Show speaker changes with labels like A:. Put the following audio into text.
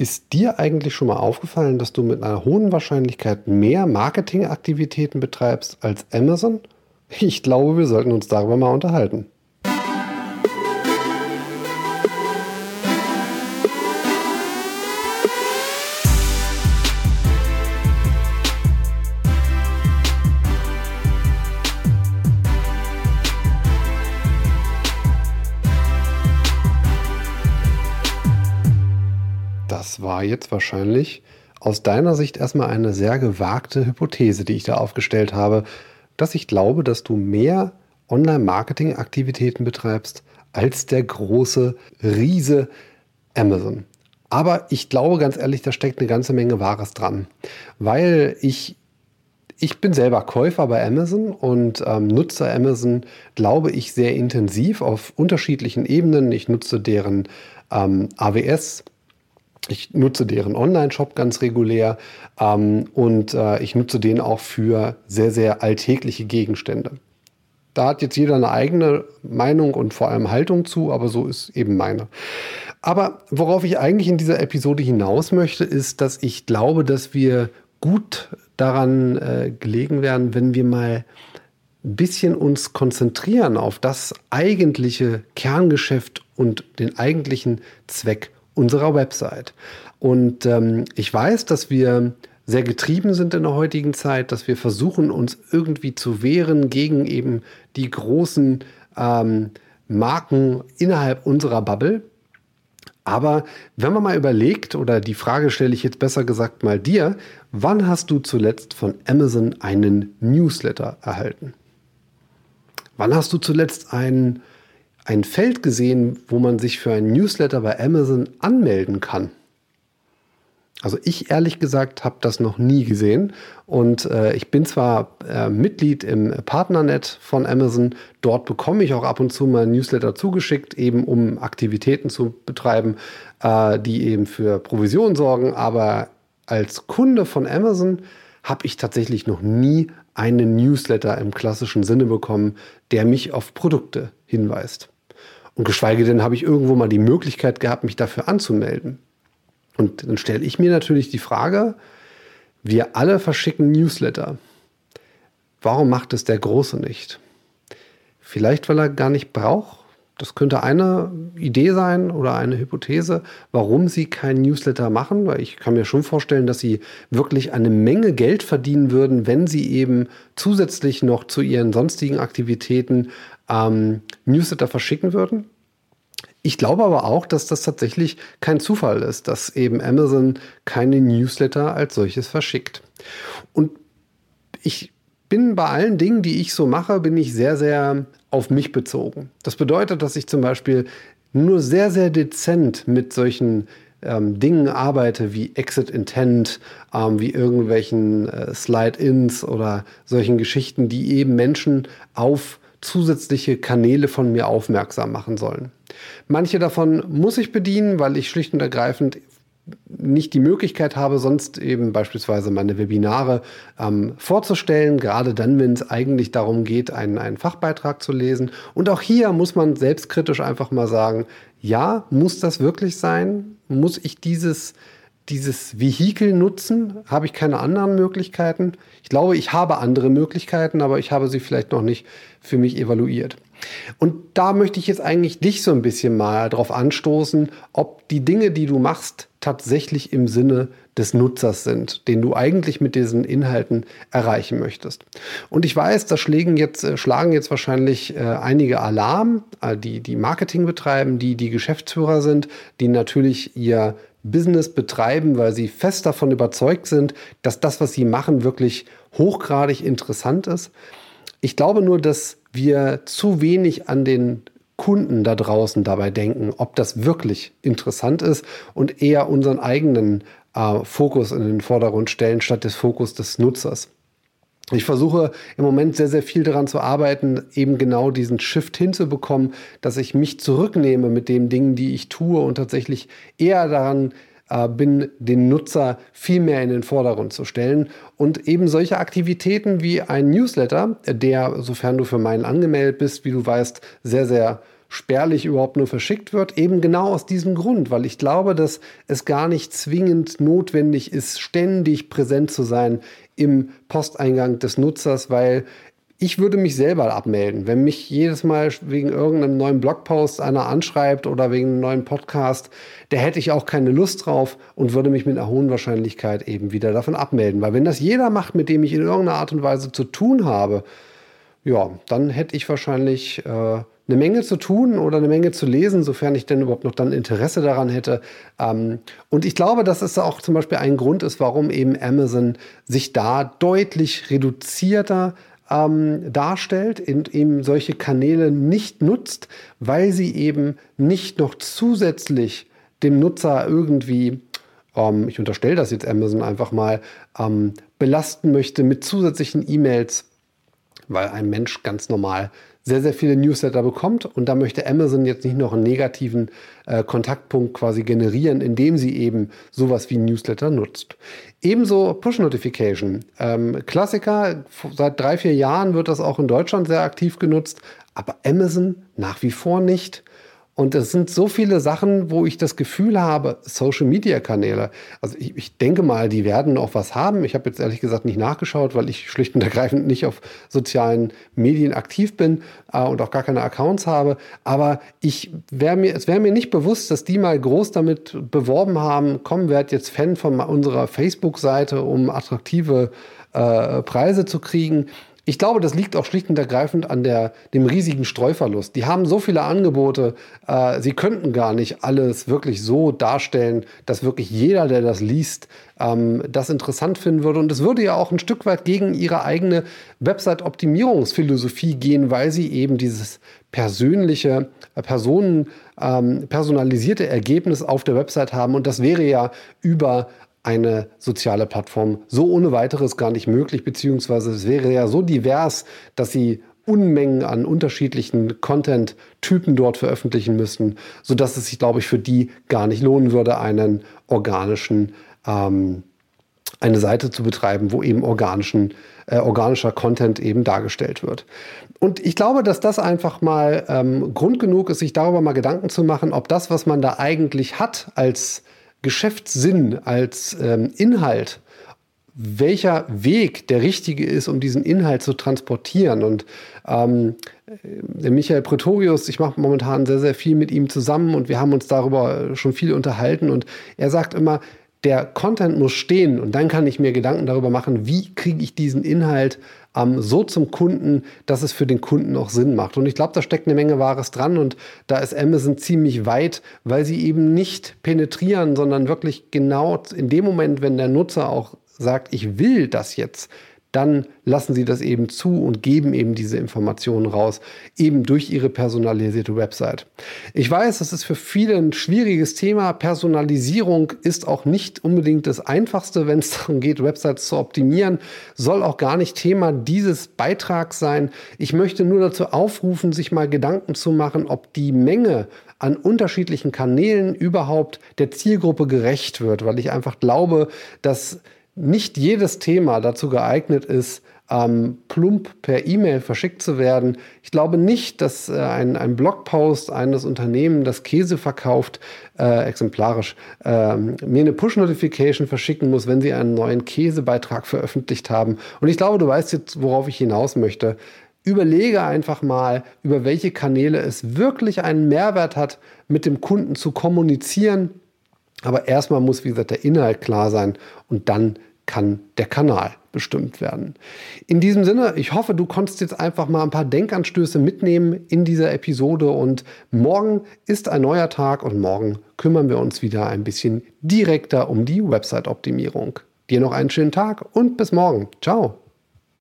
A: Ist dir eigentlich schon mal aufgefallen, dass du mit einer hohen Wahrscheinlichkeit mehr Marketingaktivitäten betreibst als Amazon? Ich glaube, wir sollten uns darüber mal unterhalten. War jetzt wahrscheinlich aus deiner Sicht erstmal eine sehr gewagte Hypothese, die ich da aufgestellt habe, dass ich glaube, dass du mehr Online-Marketing-Aktivitäten betreibst als der große Riese Amazon. Aber ich glaube ganz ehrlich, da steckt eine ganze Menge Wahres dran, weil ich ich bin selber Käufer bei Amazon und ähm, nutze Amazon, glaube ich, sehr intensiv auf unterschiedlichen Ebenen. Ich nutze deren ähm, AWS, ich nutze deren Online-Shop ganz regulär ähm, und äh, ich nutze den auch für sehr, sehr alltägliche Gegenstände. Da hat jetzt jeder eine eigene Meinung und vor allem Haltung zu, aber so ist eben meine. Aber worauf ich eigentlich in dieser Episode hinaus möchte, ist, dass ich glaube, dass wir gut daran äh, gelegen werden, wenn wir mal ein bisschen uns konzentrieren auf das eigentliche Kerngeschäft und den eigentlichen Zweck unserer Website. Und ähm, ich weiß, dass wir sehr getrieben sind in der heutigen Zeit, dass wir versuchen, uns irgendwie zu wehren gegen eben die großen ähm, Marken innerhalb unserer Bubble. Aber wenn man mal überlegt, oder die Frage stelle ich jetzt besser gesagt mal dir, wann hast du zuletzt von Amazon einen Newsletter erhalten? Wann hast du zuletzt einen ein Feld gesehen, wo man sich für einen Newsletter bei Amazon anmelden kann. Also ich ehrlich gesagt habe das noch nie gesehen und äh, ich bin zwar äh, Mitglied im Partnernet von Amazon, dort bekomme ich auch ab und zu mal Newsletter zugeschickt, eben um Aktivitäten zu betreiben, äh, die eben für Provision sorgen, aber als Kunde von Amazon habe ich tatsächlich noch nie einen Newsletter im klassischen Sinne bekommen, der mich auf Produkte hinweist. Und geschweige denn habe ich irgendwo mal die Möglichkeit gehabt, mich dafür anzumelden. Und dann stelle ich mir natürlich die Frage, wir alle verschicken Newsletter. Warum macht es der Große nicht? Vielleicht, weil er gar nicht braucht. Das könnte eine Idee sein oder eine Hypothese, warum sie keinen Newsletter machen, weil ich kann mir schon vorstellen, dass sie wirklich eine Menge Geld verdienen würden, wenn sie eben zusätzlich noch zu ihren sonstigen Aktivitäten ähm, Newsletter verschicken würden. Ich glaube aber auch, dass das tatsächlich kein Zufall ist, dass eben Amazon keine Newsletter als solches verschickt. Und ich bin bei allen Dingen, die ich so mache, bin ich sehr, sehr auf mich bezogen. Das bedeutet, dass ich zum Beispiel nur sehr, sehr dezent mit solchen ähm, Dingen arbeite, wie Exit Intent, ähm, wie irgendwelchen äh, Slide-Ins oder solchen Geschichten, die eben Menschen auf zusätzliche Kanäle von mir aufmerksam machen sollen. Manche davon muss ich bedienen, weil ich schlicht und ergreifend nicht die Möglichkeit habe, sonst eben beispielsweise meine Webinare ähm, vorzustellen, gerade dann, wenn es eigentlich darum geht, einen, einen Fachbeitrag zu lesen. Und auch hier muss man selbstkritisch einfach mal sagen, ja, muss das wirklich sein? Muss ich dieses dieses Vehikel nutzen? Habe ich keine anderen Möglichkeiten? Ich glaube, ich habe andere Möglichkeiten, aber ich habe sie vielleicht noch nicht für mich evaluiert. Und da möchte ich jetzt eigentlich dich so ein bisschen mal darauf anstoßen, ob die Dinge, die du machst, tatsächlich im Sinne des Nutzers sind, den du eigentlich mit diesen Inhalten erreichen möchtest. Und ich weiß, da schlagen jetzt, äh, schlagen jetzt wahrscheinlich äh, einige Alarm, äh, die, die Marketing betreiben, die die Geschäftsführer sind, die natürlich ihr Business betreiben, weil sie fest davon überzeugt sind, dass das, was sie machen, wirklich hochgradig interessant ist. Ich glaube nur, dass wir zu wenig an den Kunden da draußen dabei denken, ob das wirklich interessant ist und eher unseren eigenen äh, Fokus in den Vordergrund stellen, statt des Fokus des Nutzers. Ich versuche im Moment sehr, sehr viel daran zu arbeiten, eben genau diesen Shift hinzubekommen, dass ich mich zurücknehme mit den Dingen, die ich tue und tatsächlich eher daran äh, bin, den Nutzer viel mehr in den Vordergrund zu stellen. Und eben solche Aktivitäten wie ein Newsletter, der, sofern du für meinen angemeldet bist, wie du weißt, sehr, sehr spärlich überhaupt nur verschickt wird. Eben genau aus diesem Grund, weil ich glaube, dass es gar nicht zwingend notwendig ist, ständig präsent zu sein im Posteingang des Nutzers, weil ich würde mich selber abmelden. Wenn mich jedes Mal wegen irgendeinem neuen Blogpost einer anschreibt oder wegen einem neuen Podcast, da hätte ich auch keine Lust drauf und würde mich mit einer hohen Wahrscheinlichkeit eben wieder davon abmelden. Weil wenn das jeder macht, mit dem ich in irgendeiner Art und Weise zu tun habe, ja, dann hätte ich wahrscheinlich äh, eine Menge zu tun oder eine Menge zu lesen, sofern ich denn überhaupt noch dann Interesse daran hätte. Ähm, und ich glaube, dass es auch zum Beispiel ein Grund ist, warum eben Amazon sich da deutlich reduzierter ähm, darstellt und eben solche Kanäle nicht nutzt, weil sie eben nicht noch zusätzlich dem Nutzer irgendwie, ähm, ich unterstelle das jetzt Amazon einfach mal, ähm, belasten möchte mit zusätzlichen E-Mails, weil ein Mensch ganz normal sehr, sehr viele Newsletter bekommt. Und da möchte Amazon jetzt nicht noch einen negativen äh, Kontaktpunkt quasi generieren, indem sie eben sowas wie Newsletter nutzt. Ebenso Push-Notification. Ähm, Klassiker, seit drei, vier Jahren wird das auch in Deutschland sehr aktiv genutzt, aber Amazon nach wie vor nicht. Und es sind so viele Sachen, wo ich das Gefühl habe, Social-Media-Kanäle, also ich, ich, denke mal, die werden auch was haben. Ich habe jetzt ehrlich gesagt nicht nachgeschaut, weil ich schlicht und ergreifend nicht auf sozialen Medien aktiv bin äh, und auch gar keine Accounts habe. Aber ich wär mir, es wäre mir nicht bewusst, dass die mal groß damit beworben haben, komm, werd jetzt Fan von unserer Facebook-Seite, um attraktive äh, Preise zu kriegen. Ich glaube, das liegt auch schlicht und ergreifend an der, dem riesigen Streuverlust. Die haben so viele Angebote, äh, sie könnten gar nicht alles wirklich so darstellen, dass wirklich jeder, der das liest, ähm, das interessant finden würde. Und es würde ja auch ein Stück weit gegen ihre eigene Website-Optimierungsphilosophie gehen, weil sie eben dieses persönliche, äh, Personen, ähm, personalisierte Ergebnis auf der Website haben. Und das wäre ja über eine soziale Plattform so ohne weiteres gar nicht möglich, beziehungsweise es wäre ja so divers, dass sie Unmengen an unterschiedlichen Content-Typen dort veröffentlichen müssten, sodass es sich, glaube ich, für die gar nicht lohnen würde, einen organischen, ähm, eine Seite zu betreiben, wo eben organischen, äh, organischer Content eben dargestellt wird. Und ich glaube, dass das einfach mal ähm, Grund genug ist, sich darüber mal Gedanken zu machen, ob das, was man da eigentlich hat als Geschäftssinn, als ähm, Inhalt, welcher Weg der richtige ist, um diesen Inhalt zu transportieren. Und ähm, der Michael Pretorius, ich mache momentan sehr, sehr viel mit ihm zusammen und wir haben uns darüber schon viel unterhalten. Und er sagt immer, der Content muss stehen und dann kann ich mir Gedanken darüber machen, wie kriege ich diesen Inhalt ähm, so zum Kunden, dass es für den Kunden auch Sinn macht. Und ich glaube, da steckt eine Menge Wahres dran und da ist Amazon ziemlich weit, weil sie eben nicht penetrieren, sondern wirklich genau in dem Moment, wenn der Nutzer auch sagt, ich will das jetzt, dann lassen sie das eben zu und geben eben diese Informationen raus, eben durch ihre personalisierte Website. Ich weiß, das ist für viele ein schwieriges Thema. Personalisierung ist auch nicht unbedingt das Einfachste, wenn es darum geht, Websites zu optimieren, soll auch gar nicht Thema dieses Beitrags sein. Ich möchte nur dazu aufrufen, sich mal Gedanken zu machen, ob die Menge an unterschiedlichen Kanälen überhaupt der Zielgruppe gerecht wird, weil ich einfach glaube, dass nicht jedes Thema dazu geeignet ist, ähm, plump per E-Mail verschickt zu werden. Ich glaube nicht, dass äh, ein, ein Blogpost eines Unternehmens, das Käse verkauft, äh, exemplarisch, äh, mir eine Push-Notification verschicken muss, wenn sie einen neuen Käsebeitrag veröffentlicht haben. Und ich glaube, du weißt jetzt, worauf ich hinaus möchte. Überlege einfach mal, über welche Kanäle es wirklich einen Mehrwert hat, mit dem Kunden zu kommunizieren. Aber erstmal muss, wie gesagt, der Inhalt klar sein und dann kann der Kanal bestimmt werden. In diesem Sinne, ich hoffe, du konntest jetzt einfach mal ein paar Denkanstöße mitnehmen in dieser Episode und morgen ist ein neuer Tag und morgen kümmern wir uns wieder ein bisschen direkter um die Website-Optimierung. Dir noch einen schönen Tag und bis morgen. Ciao.